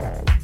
Thank.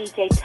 DJ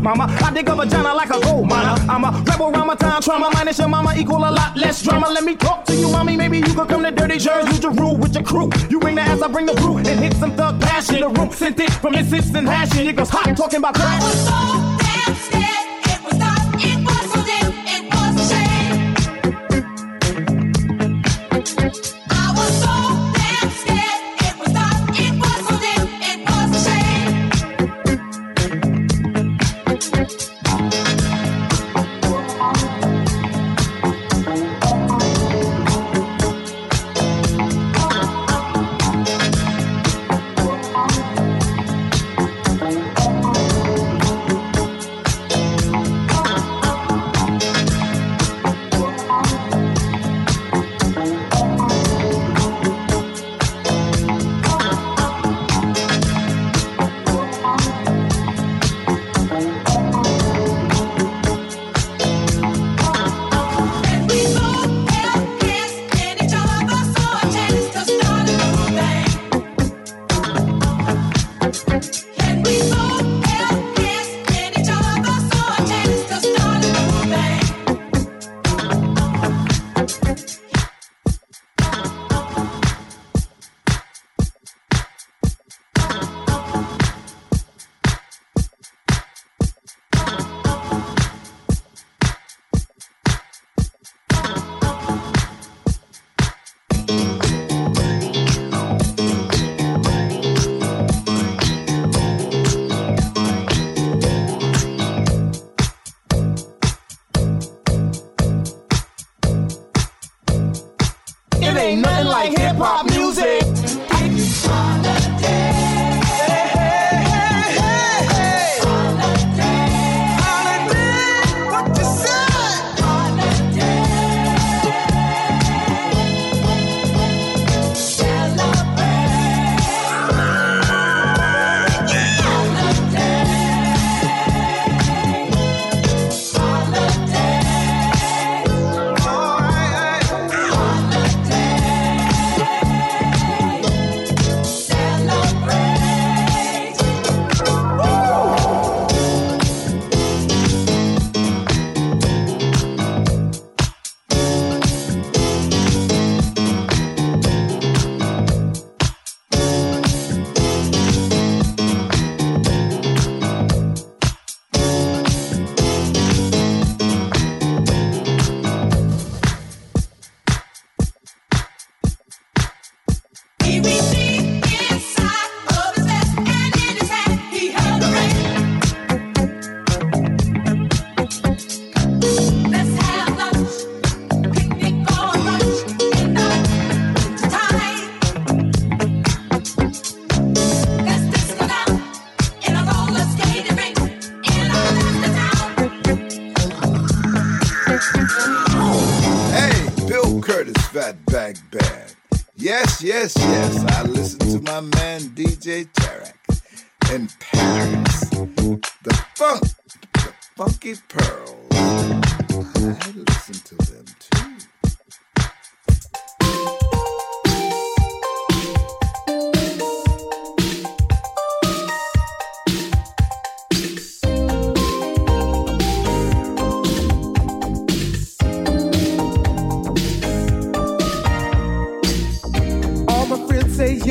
mama. I dig a vagina like a gold miner. I'm a rebel time trauma. Minus your mama equal a lot less drama. Let me talk to you, mommy. Maybe you could come to Dirty Jersey. You rule with your crew. You bring the ass, I bring the brew. And hit some thug passion. The room sent it from instant hashing. It goes hot talking about crashing.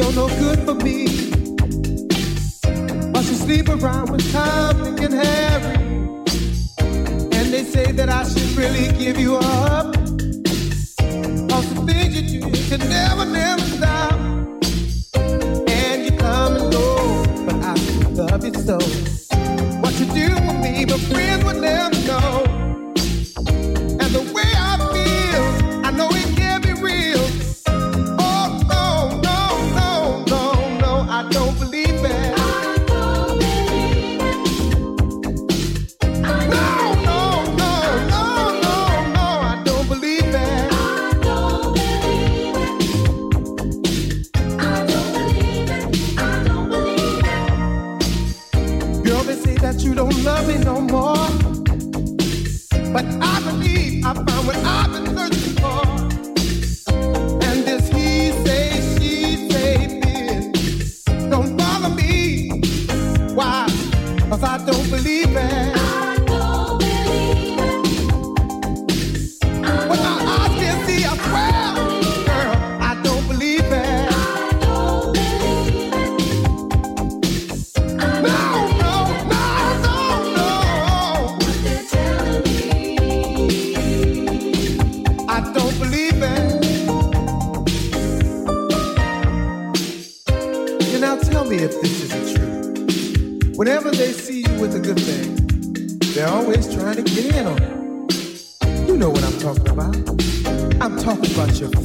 You're no good for me. But you sleep around with Tom, and Harry. And they say that I should really give you up.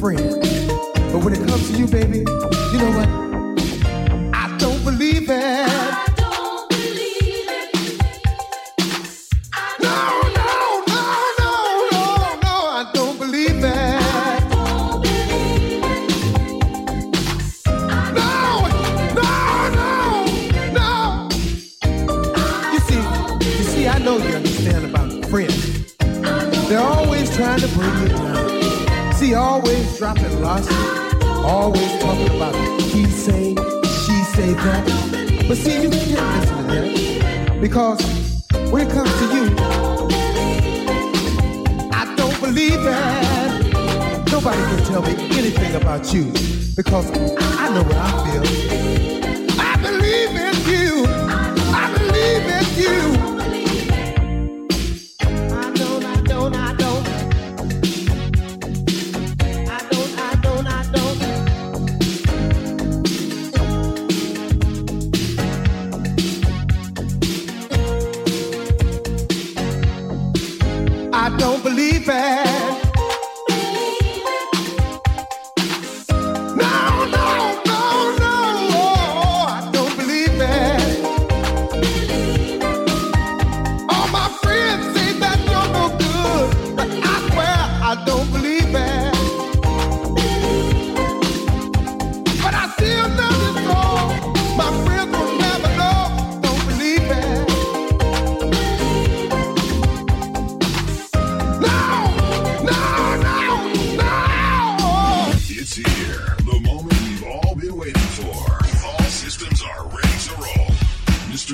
friend. But when it comes to you, baby, you know what? I don't believe it. dropping lots. Always talking about it. he say, she say that. But see, you can't listen to that because when it comes to you, I don't believe that. Nobody can tell me anything about you because I know what I feel.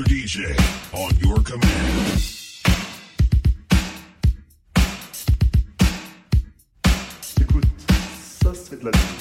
DJ on your command. Écoute, ça c'est de la vie.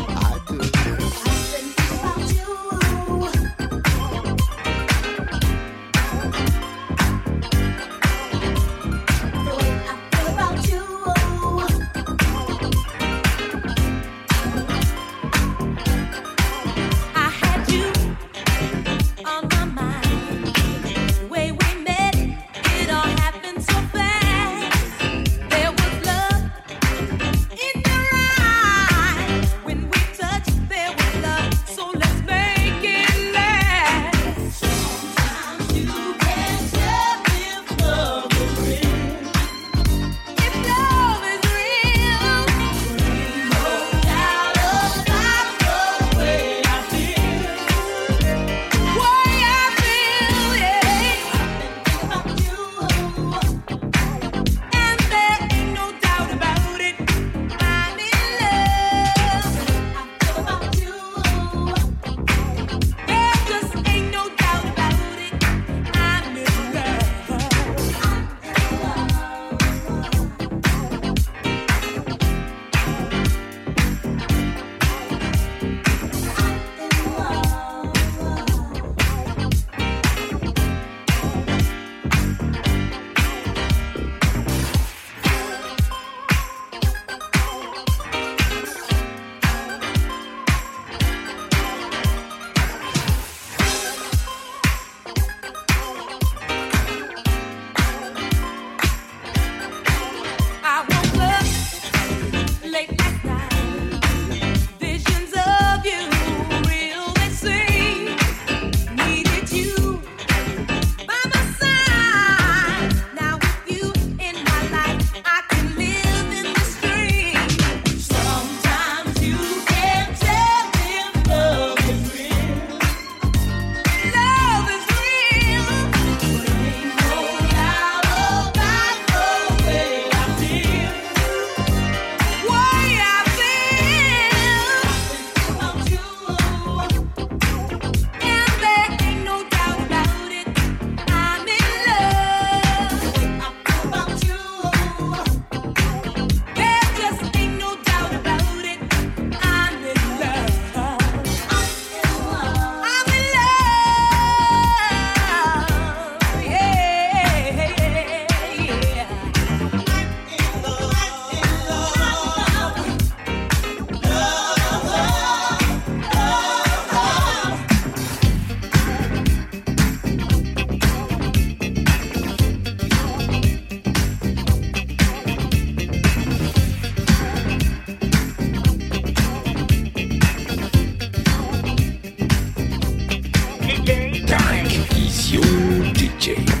детей.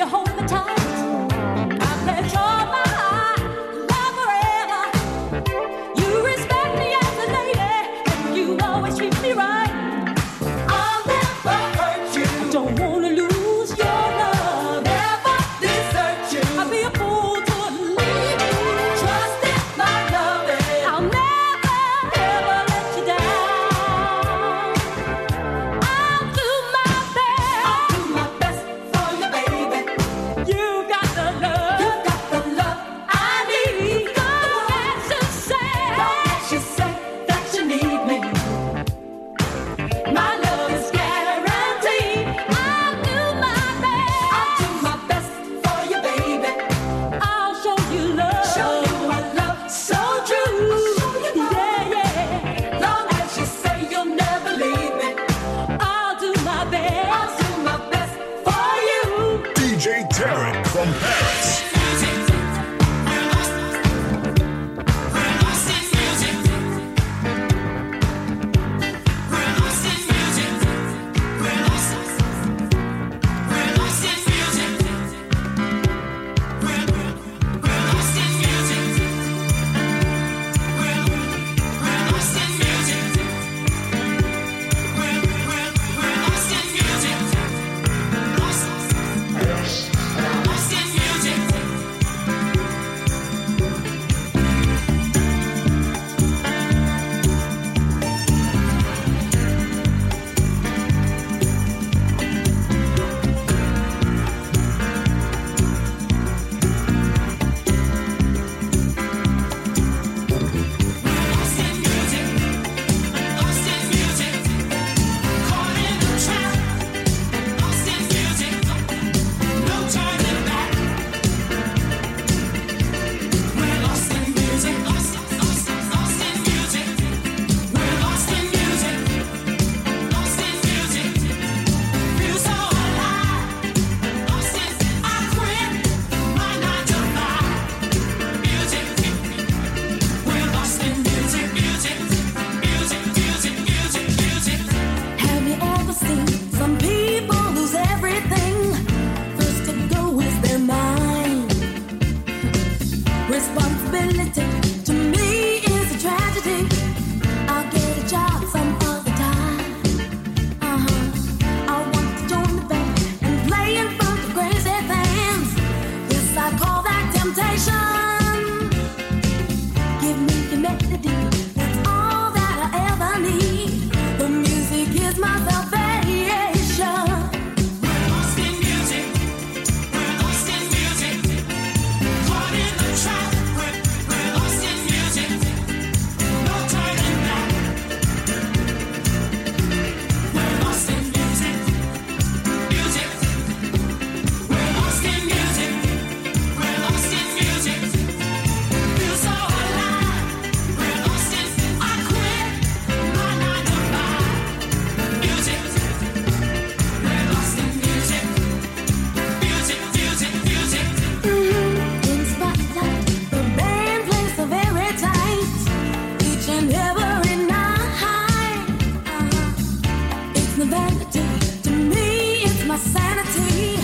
You hold me tight. Sanity.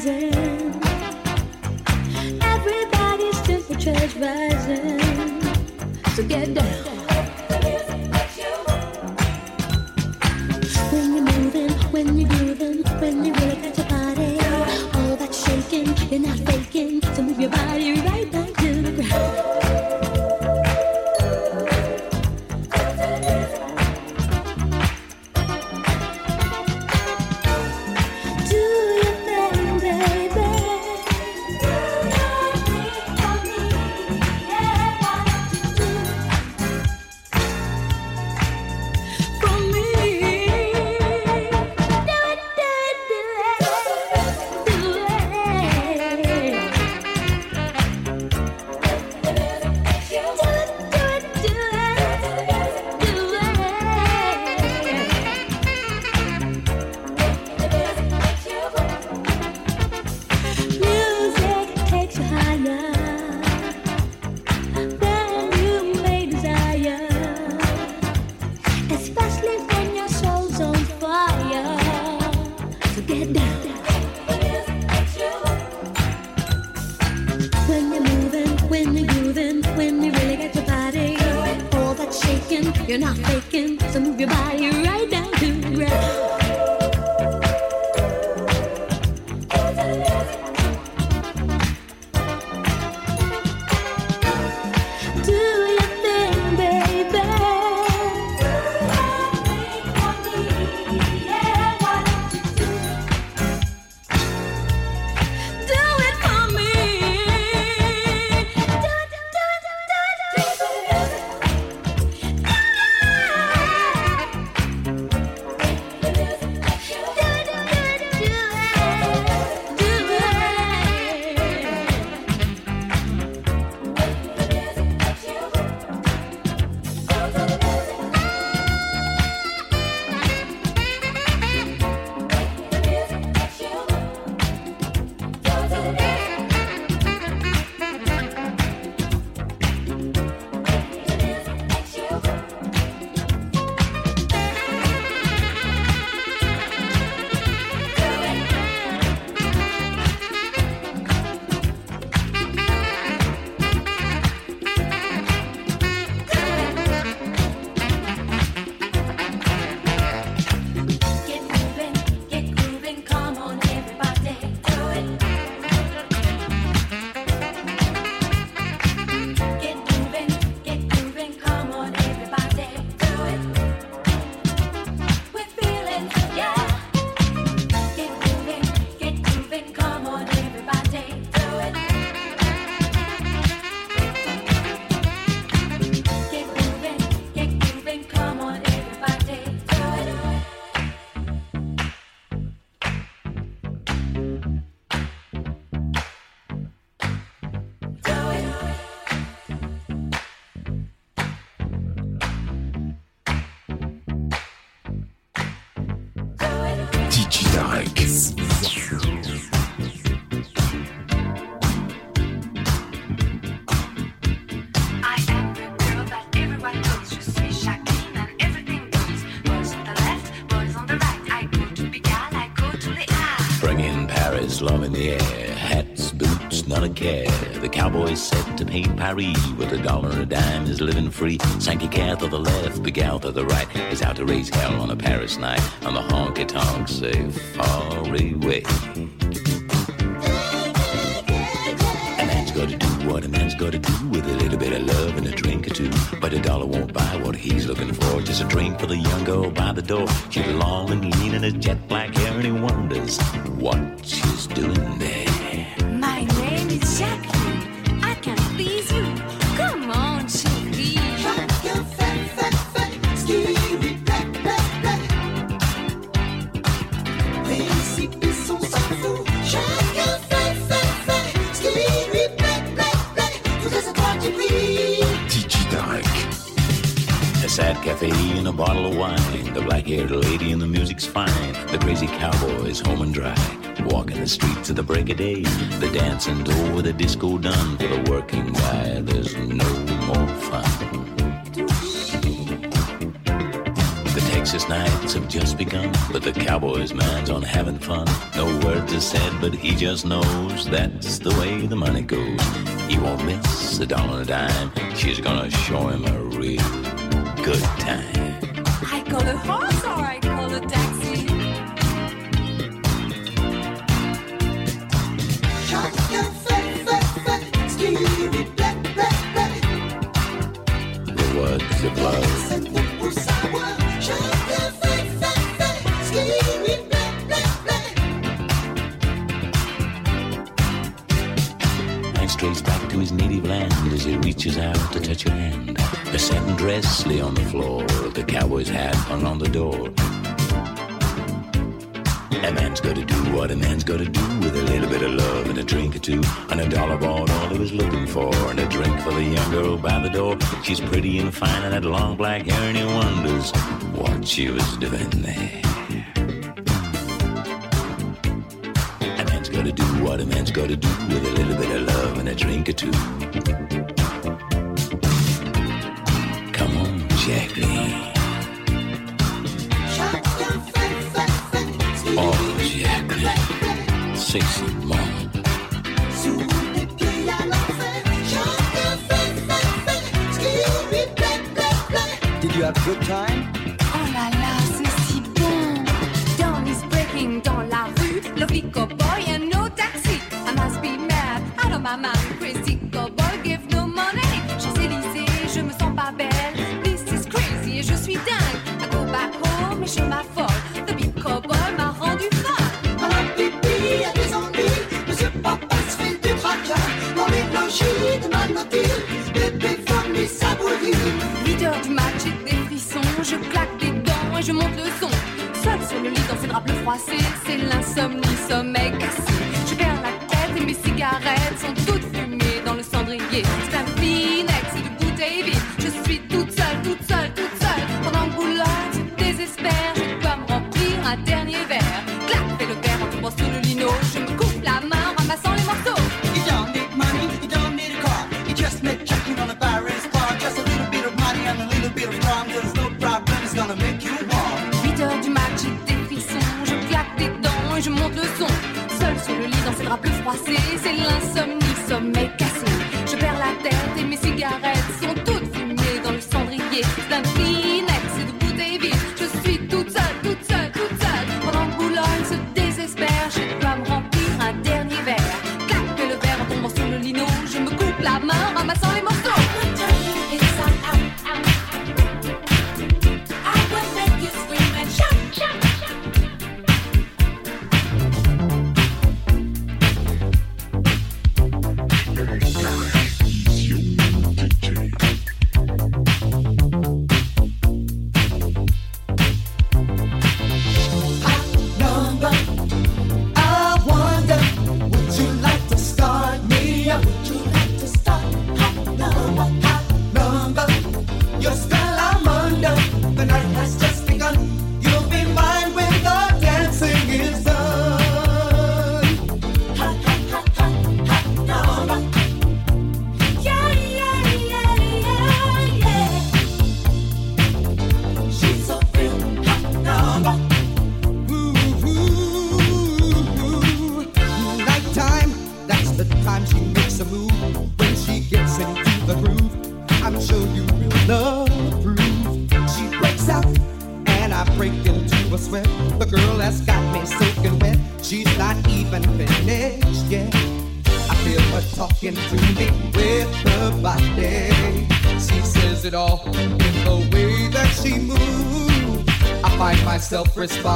Hypnotizing. Everybody's temperature's rising. So get down. When you're moving, when you're grooving, when you really your body, all that shaking, you're not faking. So move your body right in Paris, love in the air. Hats, boots, not a care. The cowboy's set to paint Paris with a dollar and a dime is living free. Sankey cat to the left, Big Al to the right is out to raise hell on a Paris night. On the honky tonk say far away. What a man's gotta do with a little bit of love and a drink or two. But a dollar won't buy what he's looking for. Just a drink for the young girl by the door. She's long and lean in her jet black hair, and he wonders what she's doing there. cafe and a bottle of wine. The black haired lady and the music's fine. The crazy cowboy's home and dry. Walking the streets to the break of day. The dancing's with the disco done. For the working guy, there's no more fun. The Texas nights have just begun, but the cowboy's mind's on having fun. No words are said, but he just knows that's the way the money goes. He won't miss a dollar and a dime. She's gonna show him a real good time. I go to Hawthorne. reaches out to touch your hand. The satin dress lay on the floor, the cowboy's hat hung on the door. A man's gotta do what a man's gotta do with a little bit of love and a drink or two. And a dollar bought all he was looking for, and a drink for the young girl by the door. She's pretty and fine and had long black hair, and he wonders what she was doing there. A man's gotta do what a man's gotta do with a little bit of love and a drink or two. Jack me. Oh, Jack Sexy. Je claque les dents et je monte le son. Seul sur le lit dans ses draps bleus froissés, c'est l'insomnie, sommeil cassé. monte le. Seul sur le lit, dans ses draps plus froissés, c'est l'insomnie, sommeil caché. response.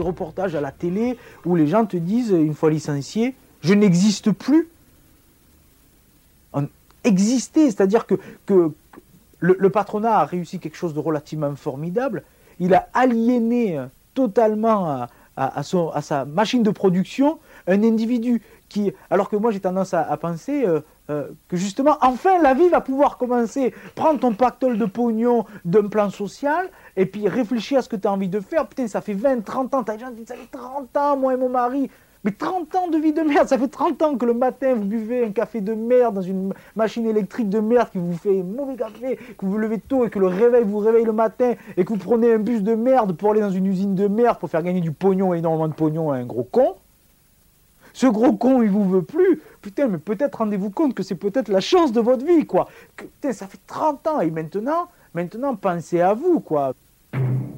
reportages à la télé où les gens te disent, une fois licencié, je n'existe plus. Exister, c'est-à-dire que, que le, patronat a réussi quelque chose de relativement formidable. Il a aliéné euh, totalement euh, à, à, son, à sa machine de production un individu qui, alors que moi j'ai tendance à, penser euh, que justement, enfin la vie va pouvoir commencer. Prends ton pactole de pognon d'un plan social, et puis réfléchis à ce que tu as envie de faire. Putain, ça fait 20, 30 ans. T'as des gens qui disent Ça fait 30 ans, moi et mon mari. Mais 30 ans de vie de merde. Ça fait 30 ans que le matin, vous buvez un café de merde dans une machine électrique de merde qui vous fait mauvais café, que vous vous levez tôt et que le réveil vous réveille le matin et que vous prenez un bus de merde pour aller dans une usine de merde pour faire gagner du pognon, énormément de pognon à un gros con. Ce gros con, il vous veut plus. Putain, mais peut-être rendez-vous compte que c'est peut-être la chance de votre vie, quoi. Putain, ça fait 30 ans et maintenant, maintenant, pensez à vous, quoi. Thank you.